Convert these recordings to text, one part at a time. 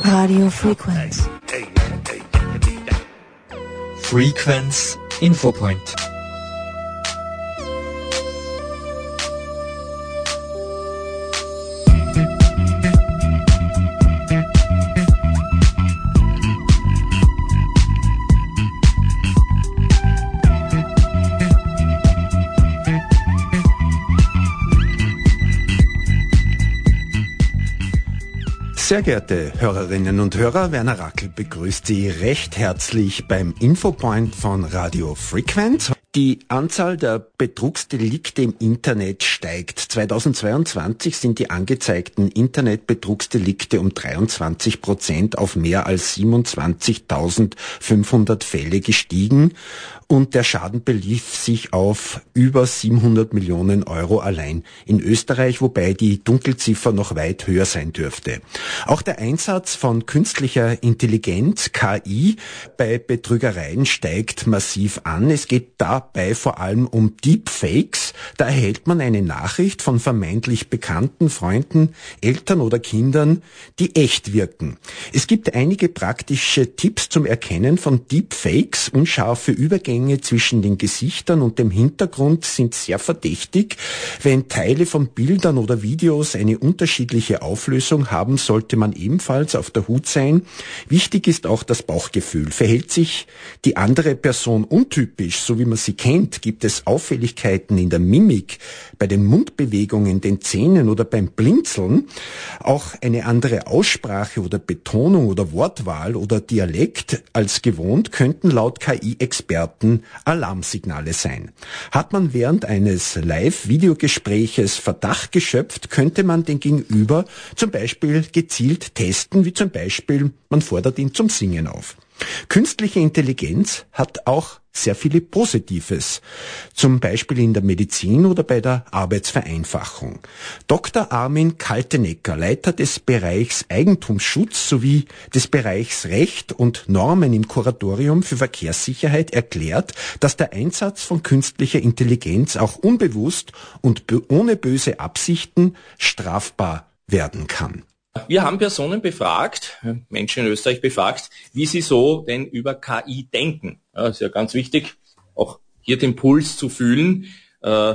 Radio Frequenz. Frequenz Infopoint. Sehr geehrte Hörerinnen und Hörer, Werner Rackel begrüßt Sie recht herzlich beim Infopoint von Radio Frequenz. Die Anzahl der Betrugsdelikte im Internet steigt. 2022 sind die angezeigten Internetbetrugsdelikte um 23 Prozent auf mehr als 27.500 Fälle gestiegen und der Schaden belief sich auf über 700 Millionen Euro allein in Österreich, wobei die Dunkelziffer noch weit höher sein dürfte. Auch der Einsatz von künstlicher Intelligenz, KI, bei Betrügereien steigt massiv an. Es geht dabei vor allem um Deepfakes. Da erhält man eine Nachricht von vermeintlich bekannten Freunden, Eltern oder Kindern, die echt wirken. Es gibt einige praktische Tipps zum Erkennen von Deepfakes, unscharfe Übergänge Übergänge zwischen den Gesichtern und dem Hintergrund sind sehr verdächtig. Wenn Teile von Bildern oder Videos eine unterschiedliche Auflösung haben, sollte man ebenfalls auf der Hut sein. Wichtig ist auch das Bauchgefühl. Verhält sich die andere Person untypisch, so wie man sie kennt, gibt es Auffälligkeiten in der Mimik, bei den Mundbewegungen, den Zähnen oder beim Blinzeln, auch eine andere Aussprache oder Betonung oder Wortwahl oder Dialekt als gewohnt, könnten laut KI-Experten sollten Alarmsignale sein. Hat man während eines Live-Videogespräches Verdacht geschöpft, könnte man den Gegenüber zum Beispiel gezielt testen, wie zum Beispiel man fordert ihn zum Singen auf. Künstliche Intelligenz hat auch sehr viele Positives, zum Beispiel in der Medizin oder bei der Arbeitsvereinfachung. Dr. Armin Kaltenecker, Leiter des Bereichs Eigentumsschutz sowie des Bereichs Recht und Normen im Kuratorium für Verkehrssicherheit, erklärt, dass der Einsatz von künstlicher Intelligenz auch unbewusst und ohne böse Absichten strafbar werden kann. Wir haben Personen befragt, Menschen in Österreich befragt, wie sie so denn über KI denken. Ja, ist ja ganz wichtig, auch hier den Puls zu fühlen. Äh,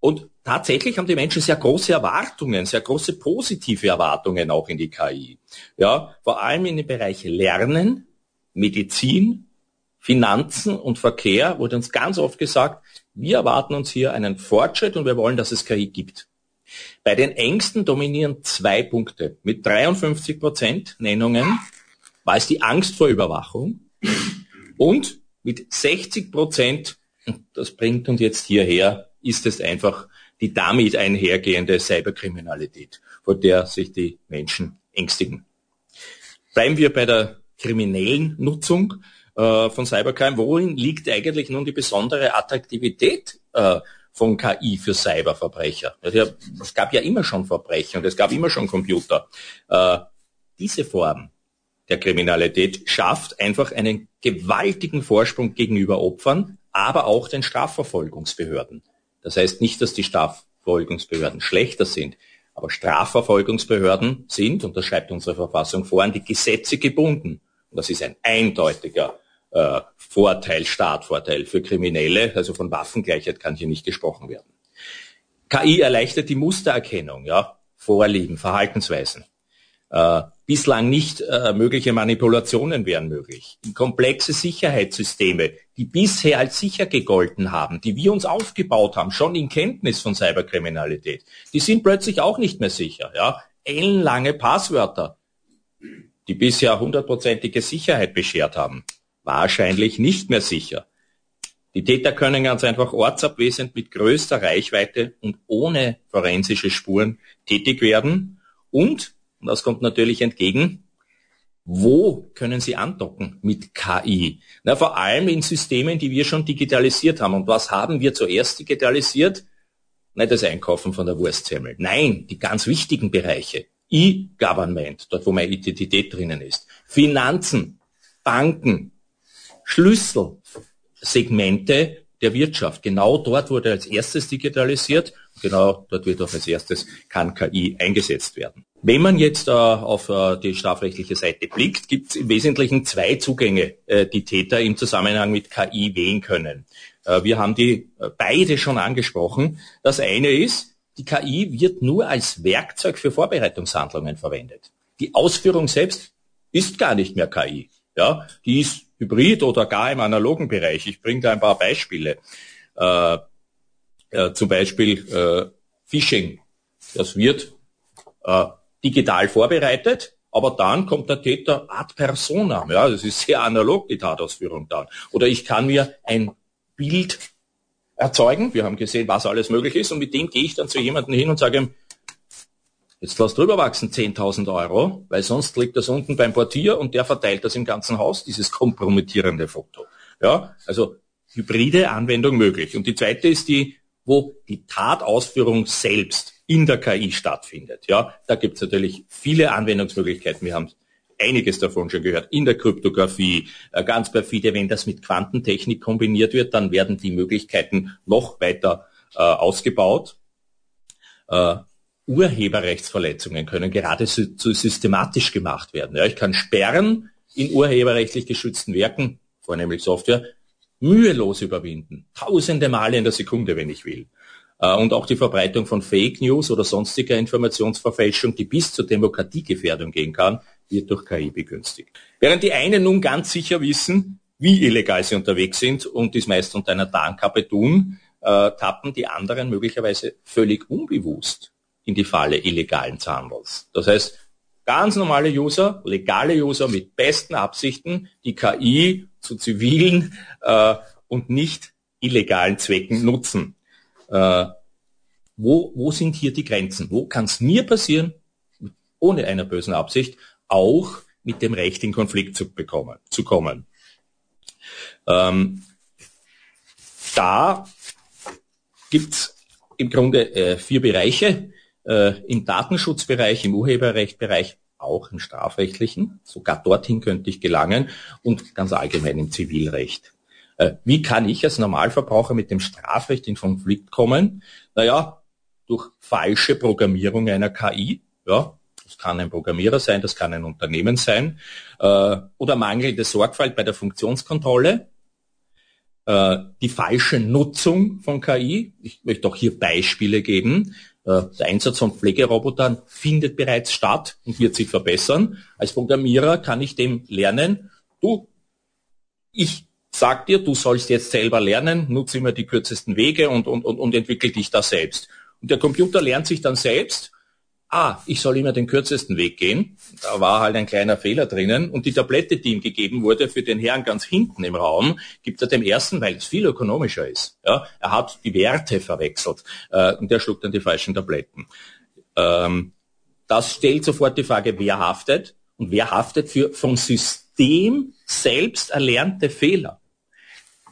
und tatsächlich haben die Menschen sehr große Erwartungen, sehr große positive Erwartungen auch in die KI. Ja, vor allem in den Bereich Lernen, Medizin, Finanzen und Verkehr wurde uns ganz oft gesagt, wir erwarten uns hier einen Fortschritt und wir wollen, dass es KI gibt. Bei den Ängsten dominieren zwei Punkte. Mit 53 Prozent Nennungen war es die Angst vor Überwachung und mit 60 Prozent, das bringt uns jetzt hierher, ist es einfach die damit einhergehende Cyberkriminalität, vor der sich die Menschen ängstigen. Bleiben wir bei der kriminellen Nutzung äh, von Cybercrime. Worin liegt eigentlich nun die besondere Attraktivität äh, von KI für Cyberverbrecher. Es gab ja immer schon Verbrecher und es gab immer schon Computer. Äh, diese Form der Kriminalität schafft einfach einen gewaltigen Vorsprung gegenüber Opfern, aber auch den Strafverfolgungsbehörden. Das heißt nicht, dass die Strafverfolgungsbehörden schlechter sind, aber Strafverfolgungsbehörden sind, und das schreibt unsere Verfassung vor, an die Gesetze gebunden. Und das ist ein eindeutiger äh, Vorteil, Startvorteil für Kriminelle, also von Waffengleichheit kann hier nicht gesprochen werden. KI erleichtert die Mustererkennung, ja, Vorlieben, Verhaltensweisen. Äh, bislang nicht äh, mögliche Manipulationen wären möglich. Komplexe Sicherheitssysteme, die bisher als sicher gegolten haben, die wir uns aufgebaut haben, schon in Kenntnis von Cyberkriminalität, die sind plötzlich auch nicht mehr sicher. Ja? Ellenlange Passwörter, die bisher hundertprozentige Sicherheit beschert haben, wahrscheinlich nicht mehr sicher. Die Täter können ganz einfach ortsabwesend mit größter Reichweite und ohne forensische Spuren tätig werden. Und, und das kommt natürlich entgegen, wo können sie andocken mit KI? Na, vor allem in Systemen, die wir schon digitalisiert haben. Und was haben wir zuerst digitalisiert? Nicht das Einkaufen von der Wurstsemmel. Nein, die ganz wichtigen Bereiche. E-Government, dort wo meine Identität drinnen ist. Finanzen, Banken, Schlüsselsegmente der Wirtschaft. Genau dort wurde als erstes digitalisiert. Genau dort wird auch als erstes kann KI eingesetzt werden. Wenn man jetzt äh, auf äh, die strafrechtliche Seite blickt, gibt es im Wesentlichen zwei Zugänge, äh, die Täter im Zusammenhang mit KI wählen können. Äh, wir haben die äh, beide schon angesprochen. Das eine ist, die KI wird nur als Werkzeug für Vorbereitungshandlungen verwendet. Die Ausführung selbst ist gar nicht mehr KI. Ja, die ist hybrid oder gar im analogen Bereich. Ich bringe da ein paar Beispiele. Äh, äh, zum Beispiel äh, Phishing. Das wird äh, digital vorbereitet, aber dann kommt der Täter ad personam. Ja, das ist sehr analog, die Tatausführung dann. Oder ich kann mir ein Bild erzeugen. Wir haben gesehen, was alles möglich ist. Und mit dem gehe ich dann zu jemandem hin und sage ihm, jetzt lass drüber wachsen 10.000 Euro, weil sonst liegt das unten beim Portier und der verteilt das im ganzen Haus, dieses kompromittierende Foto. Ja, also hybride Anwendung möglich. Und die zweite ist die, wo die Tatausführung selbst in der KI stattfindet. Ja, da gibt es natürlich viele Anwendungsmöglichkeiten. Wir haben einiges davon schon gehört. In der Kryptographie, äh, ganz perfide, wenn das mit Quantentechnik kombiniert wird, dann werden die Möglichkeiten noch weiter äh, ausgebaut. Äh, Urheberrechtsverletzungen können gerade so systematisch gemacht werden. Ja, ich kann sperren in urheberrechtlich geschützten Werken, vornehmlich Software, mühelos überwinden. Tausende Male in der Sekunde, wenn ich will. Äh, und auch die Verbreitung von Fake News oder sonstiger Informationsverfälschung, die bis zur Demokratiegefährdung gehen kann, wird durch KI begünstigt. Während die einen nun ganz sicher wissen, wie illegal sie unterwegs sind und dies meist unter einer Tarnkappe tun, äh, tappen die anderen möglicherweise völlig unbewusst in die Falle illegalen Zahnwalls. Das heißt, ganz normale User, legale User mit besten Absichten, die KI zu zivilen äh, und nicht illegalen Zwecken nutzen. Äh, wo, wo sind hier die Grenzen? Wo kann es mir passieren, ohne einer bösen Absicht, auch mit dem Recht in Konflikt zu, bekommen, zu kommen? Ähm, da gibt's im Grunde äh, vier Bereiche, äh, im Datenschutzbereich, im Urheberrechtbereich, auch im strafrechtlichen. Sogar dorthin könnte ich gelangen und ganz allgemein im Zivilrecht. Äh, wie kann ich als Normalverbraucher mit dem Strafrecht in Konflikt kommen? Naja, durch falsche Programmierung einer KI. Ja, das kann ein Programmierer sein, das kann ein Unternehmen sein. Äh, oder mangelnde Sorgfalt bei der Funktionskontrolle. Äh, die falsche Nutzung von KI. Ich möchte auch hier Beispiele geben. Äh, der Einsatz von Pflegerobotern findet bereits statt und wird sich verbessern. Als Programmierer kann ich dem lernen, du, ich sag dir, du sollst jetzt selber lernen, nutze immer die kürzesten Wege und, und, und, und entwickel dich da selbst. Und der Computer lernt sich dann selbst ah, ich soll immer den kürzesten Weg gehen. Da war halt ein kleiner Fehler drinnen. Und die Tablette, die ihm gegeben wurde für den Herrn ganz hinten im Raum, gibt er dem ersten, weil es viel ökonomischer ist. Ja, er hat die Werte verwechselt äh, und der schluckt dann die falschen Tabletten. Ähm, das stellt sofort die Frage, wer haftet und wer haftet für vom System selbst erlernte Fehler.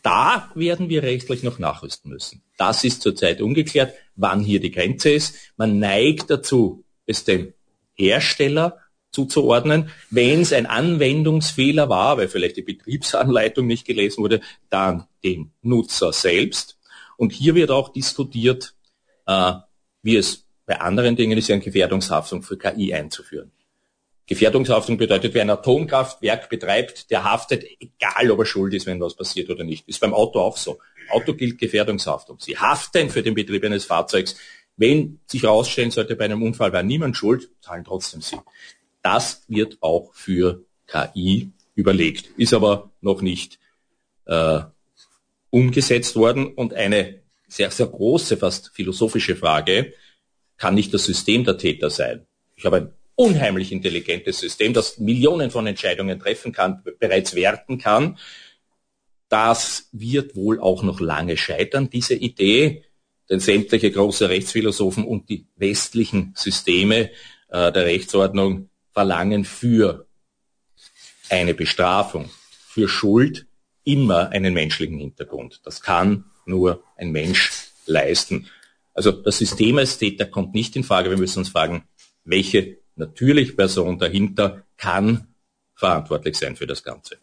Da werden wir rechtlich noch nachrüsten müssen. Das ist zurzeit ungeklärt, wann hier die Grenze ist. Man neigt dazu, es dem Hersteller zuzuordnen. Wenn es ein Anwendungsfehler war, weil vielleicht die Betriebsanleitung nicht gelesen wurde, dann dem Nutzer selbst. Und hier wird auch diskutiert, äh, wie es bei anderen Dingen ist, eine Gefährdungshaftung für KI einzuführen. Gefährdungshaftung bedeutet, wer ein Atomkraftwerk betreibt, der haftet, egal ob er schuld ist, wenn was passiert oder nicht. Ist beim Auto auch so. Auto gilt Gefährdungshaftung. Sie haften für den Betrieb eines Fahrzeugs, wenn sich herausstellen sollte, bei einem Unfall war niemand schuld, zahlen trotzdem Sie. Das wird auch für KI überlegt, ist aber noch nicht äh, umgesetzt worden. Und eine sehr, sehr große, fast philosophische Frage, kann nicht das System der Täter sein? Ich habe ein unheimlich intelligentes System, das Millionen von Entscheidungen treffen kann, bereits werten kann. Das wird wohl auch noch lange scheitern, diese Idee denn sämtliche große Rechtsphilosophen und die westlichen Systeme äh, der Rechtsordnung verlangen für eine Bestrafung, für Schuld immer einen menschlichen Hintergrund. Das kann nur ein Mensch leisten. Also das System als Täter kommt nicht in Frage. Wir müssen uns fragen, welche natürliche Person dahinter kann verantwortlich sein für das Ganze.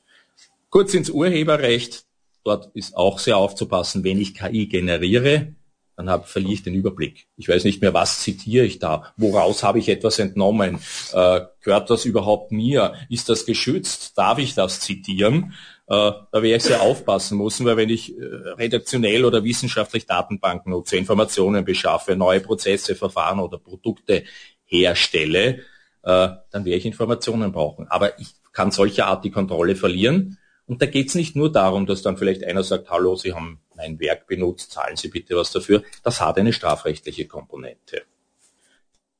Kurz ins Urheberrecht. dort ist auch sehr aufzupassen, wenn ich KI generiere, dann hab, verliere ich den Überblick. Ich weiß nicht mehr, was zitiere ich da, woraus habe ich etwas entnommen, äh, gehört das überhaupt mir, ist das geschützt, darf ich das zitieren? Äh, da werde ich sehr aufpassen müssen, weil wenn ich äh, redaktionell oder wissenschaftlich Datenbanken nutze, Informationen beschaffe, neue Prozesse, Verfahren oder Produkte herstelle, äh, dann werde ich Informationen brauchen. Aber ich kann solcher Art die Kontrolle verlieren. Und da geht es nicht nur darum, dass dann vielleicht einer sagt, hallo, Sie haben mein Werk benutzt, zahlen Sie bitte was dafür. Das hat eine strafrechtliche Komponente.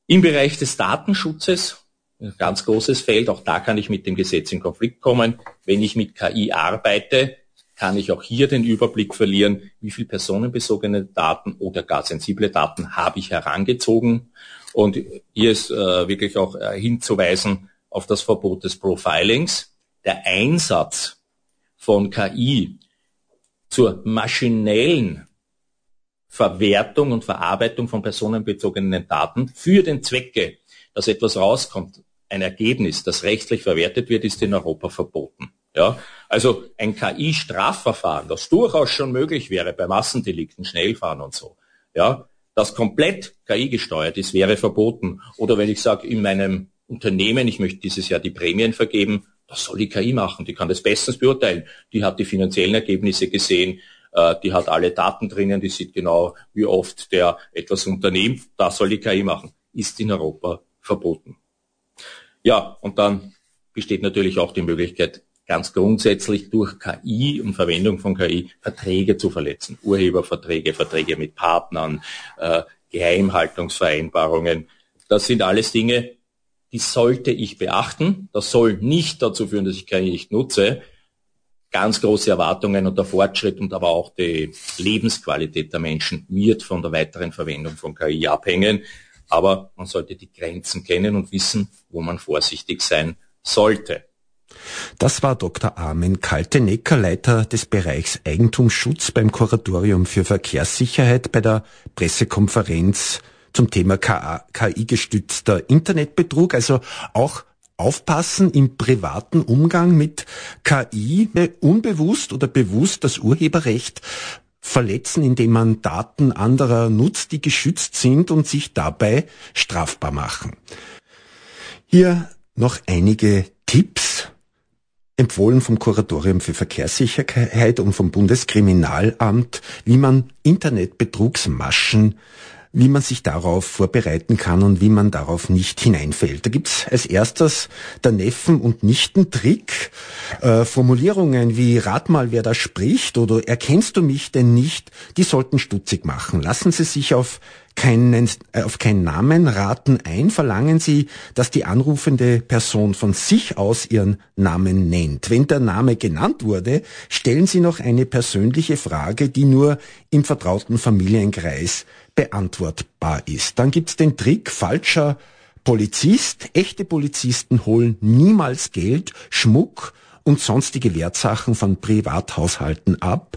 Im Bereich des Datenschutzes, ein ganz großes Feld, auch da kann ich mit dem Gesetz in Konflikt kommen. Wenn ich mit KI arbeite, kann ich auch hier den Überblick verlieren, wie viel personenbezogene Daten oder gar sensible Daten habe ich herangezogen. Und hier ist äh, wirklich auch äh, hinzuweisen auf das Verbot des Profilings. Der Einsatz von KI zur maschinellen Verwertung und Verarbeitung von personenbezogenen Daten für den Zwecke, dass etwas rauskommt, ein Ergebnis, das rechtlich verwertet wird, ist in Europa verboten. Ja, also ein KI-Strafverfahren, das durchaus schon möglich wäre bei Massendelikten, Schnellfahren und so, ja, das komplett KI gesteuert ist, wäre verboten. Oder wenn ich sage, in meinem Unternehmen, ich möchte dieses Jahr die Prämien vergeben, das soll die KI machen, die kann das bestens beurteilen. Die hat die finanziellen Ergebnisse gesehen, äh, die hat alle Daten drinnen, die sieht genau, wie oft der etwas unternimmt, das soll die KI machen. Ist in Europa verboten. Ja, und dann besteht natürlich auch die Möglichkeit, ganz grundsätzlich durch KI und Verwendung von KI Verträge zu verletzen. Urheberverträge, Verträge mit Partnern, äh, Geheimhaltungsvereinbarungen. Das sind alles Dinge, die sollte ich beachten. Das soll nicht dazu führen, dass ich KI nicht nutze. Ganz große Erwartungen und der Fortschritt und aber auch die Lebensqualität der Menschen wird von der weiteren Verwendung von KI abhängen. Aber man sollte die Grenzen kennen und wissen, wo man vorsichtig sein sollte. Das war Dr. Armin Kaltenecker, Leiter des Bereichs Eigentumsschutz beim Kuratorium für Verkehrssicherheit bei der Pressekonferenz zum Thema KI-gestützter Internetbetrug. Also auch aufpassen im privaten Umgang mit KI, unbewusst oder bewusst das Urheberrecht verletzen, indem man Daten anderer nutzt, die geschützt sind und sich dabei strafbar machen. Hier noch einige Tipps, empfohlen vom Kuratorium für Verkehrssicherheit und vom Bundeskriminalamt, wie man Internetbetrugsmaschen wie man sich darauf vorbereiten kann und wie man darauf nicht hineinfällt. Da gibt's als erstes der Neffen- und Nichtentrick. Äh, Formulierungen wie Rat mal, wer da spricht oder erkennst du mich denn nicht, die sollten stutzig machen. Lassen Sie sich auf keinen, äh, auf keinen Namen raten ein, verlangen Sie, dass die anrufende Person von sich aus ihren Namen nennt. Wenn der Name genannt wurde, stellen Sie noch eine persönliche Frage, die nur im vertrauten Familienkreis beantwortbar ist. Dann gibt's den Trick falscher Polizist. Echte Polizisten holen niemals Geld, Schmuck und sonstige Wertsachen von Privathaushalten ab,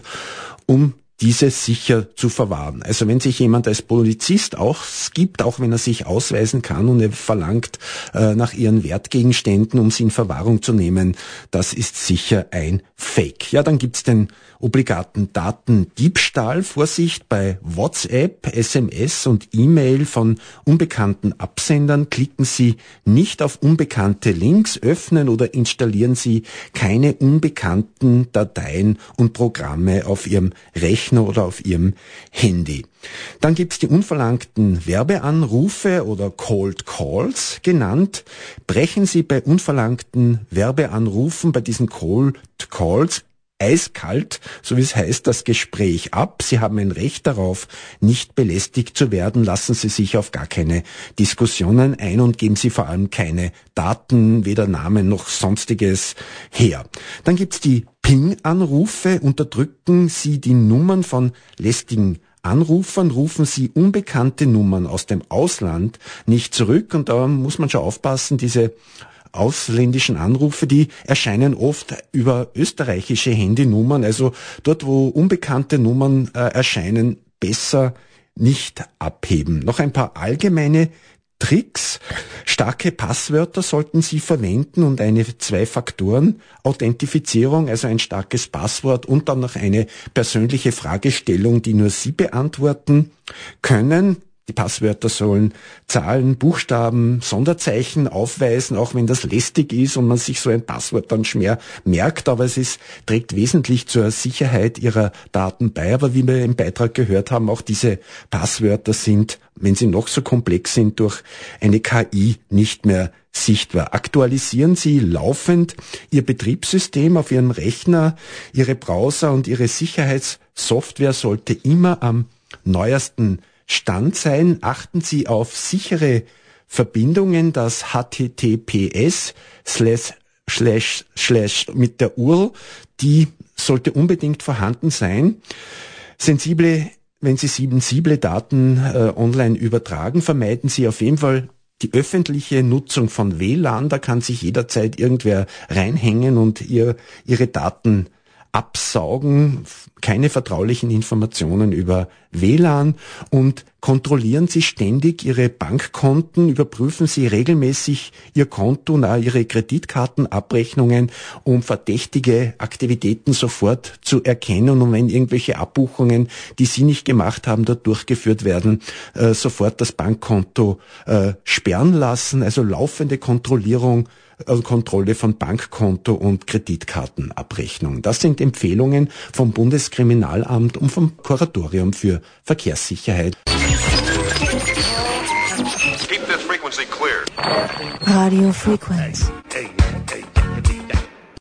um diese sicher zu verwahren. Also wenn sich jemand als Polizist ausgibt, auch wenn er sich ausweisen kann und er verlangt äh, nach ihren Wertgegenständen, um sie in Verwahrung zu nehmen, das ist sicher ein Fake. Ja, dann gibt's den obligaten Datendiebstahl. Vorsicht bei WhatsApp, SMS und E-Mail von unbekannten Absendern. Klicken Sie nicht auf unbekannte Links, öffnen oder installieren Sie keine unbekannten Dateien und Programme auf Ihrem Rechner oder auf Ihrem Handy. Dann gibt's die unverlangten Werbeanrufe oder Cold Calls genannt. Brechen Sie bei unverlangten Werbeanrufen, bei diesen Cold Calls, eiskalt, so wie es heißt, das Gespräch ab. Sie haben ein Recht darauf, nicht belästigt zu werden. Lassen Sie sich auf gar keine Diskussionen ein und geben Sie vor allem keine Daten, weder Namen noch sonstiges her. Dann gibt's die Ping-Anrufe. Unterdrücken Sie die Nummern von lästigen Anrufern rufen Sie unbekannte Nummern aus dem Ausland nicht zurück und da muss man schon aufpassen, diese ausländischen Anrufe, die erscheinen oft über österreichische Handynummern, also dort, wo unbekannte Nummern äh, erscheinen, besser nicht abheben. Noch ein paar allgemeine Tricks. Starke Passwörter sollten Sie verwenden und eine Zwei-Faktoren-Authentifizierung, also ein starkes Passwort und dann noch eine persönliche Fragestellung, die nur Sie beantworten können. Die Passwörter sollen Zahlen, Buchstaben, Sonderzeichen aufweisen, auch wenn das lästig ist und man sich so ein Passwort dann schwer merkt, aber es ist, trägt wesentlich zur Sicherheit Ihrer Daten bei. Aber wie wir im Beitrag gehört haben, auch diese Passwörter sind, wenn sie noch so komplex sind, durch eine KI nicht mehr sichtbar. Aktualisieren Sie laufend Ihr Betriebssystem auf Ihrem Rechner, Ihre Browser und Ihre Sicherheitssoftware sollte immer am neuesten Stand sein. Achten Sie auf sichere Verbindungen, das HTTPS slash, slash, slash mit der URL, die sollte unbedingt vorhanden sein. Sensible, wenn Sie sensible Daten äh, online übertragen, vermeiden Sie auf jeden Fall die öffentliche Nutzung von WLAN, da kann sich jederzeit irgendwer reinhängen und ihr, ihre Daten absaugen, keine vertraulichen Informationen über WLAN und kontrollieren Sie ständig Ihre Bankkonten, überprüfen Sie regelmäßig Ihr Konto, na, Ihre Kreditkartenabrechnungen, um verdächtige Aktivitäten sofort zu erkennen. Und wenn irgendwelche Abbuchungen, die Sie nicht gemacht haben, dort durchgeführt werden, äh, sofort das Bankkonto äh, sperren lassen, also laufende Kontrollierung also Kontrolle von Bankkonto und Kreditkartenabrechnung. Das sind Empfehlungen vom Bundeskriminalamt und vom Kuratorium für Verkehrssicherheit. Radio Frequenz.